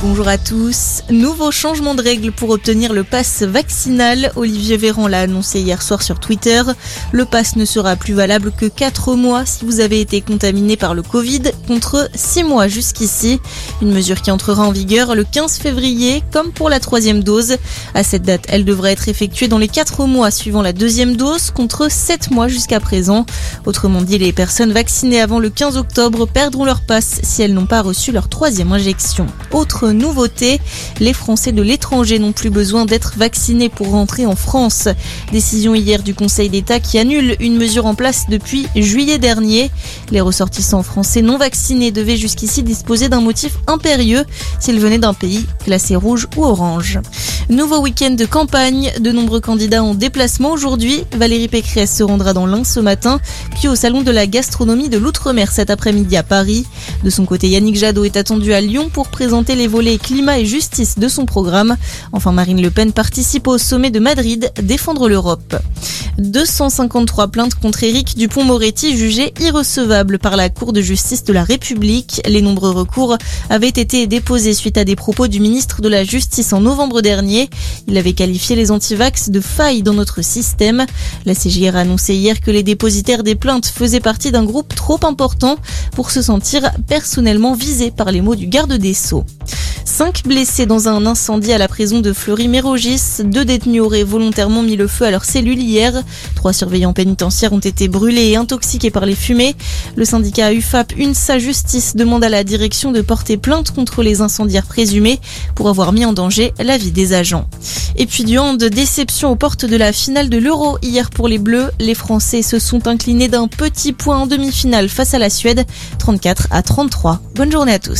Bonjour à tous. Nouveau changement de règle pour obtenir le pass vaccinal. Olivier Véran l'a annoncé hier soir sur Twitter. Le pass ne sera plus valable que 4 mois si vous avez été contaminé par le Covid contre 6 mois jusqu'ici. Une mesure qui entrera en vigueur le 15 février comme pour la troisième dose. À cette date, elle devrait être effectuée dans les 4 mois suivant la deuxième dose contre 7 mois jusqu'à présent. Autrement dit, les personnes vaccinées avant le 15 octobre perdront leur passe si elles n'ont pas reçu leur troisième injection. Autre nouveauté, les Français de l'étranger n'ont plus besoin d'être vaccinés pour rentrer en France. Décision hier du Conseil d'État qui annule une mesure en place depuis juillet dernier. Les ressortissants français non vaccinés devaient jusqu'ici disposer d'un motif impérieux s'ils venaient d'un pays classé rouge ou orange. Nouveau week-end de campagne, de nombreux candidats en déplacement aujourd'hui. Valérie Pécresse se rendra dans l'Ain ce matin, puis au salon de la gastronomie de l'Outre-mer cet après-midi à Paris. De son côté, Yannick Jadot est attendu à Lyon pour présenter les volets climat et justice de son programme. Enfin, Marine Le Pen participe au sommet de Madrid, défendre l'Europe. 253 plaintes contre Éric Dupont-Moretti jugées irrecevables par la Cour de justice de la République. Les nombreux recours avaient été déposés suite à des propos du ministre de la Justice en novembre dernier. Il avait qualifié les antivax de failles dans notre système. La CGR a annoncé hier que les dépositaires des plaintes faisaient partie d'un groupe trop important pour se sentir personnellement visés par les mots du garde des Sceaux. Cinq blessés dans un incendie à la prison de Fleury-Mérogis. Deux détenus auraient volontairement mis le feu à leur cellule hier. Trois surveillants pénitentiaires ont été brûlés et intoxiqués par les fumées. Le syndicat UFAP UNSA Justice demande à la direction de porter plainte contre les incendiaires présumés pour avoir mis en danger la vie des agents. Et puis du hand, déception aux portes de la finale de l'Euro hier pour les Bleus. Les Français se sont inclinés d'un petit point en demi-finale face à la Suède, 34 à 33. Bonne journée à tous.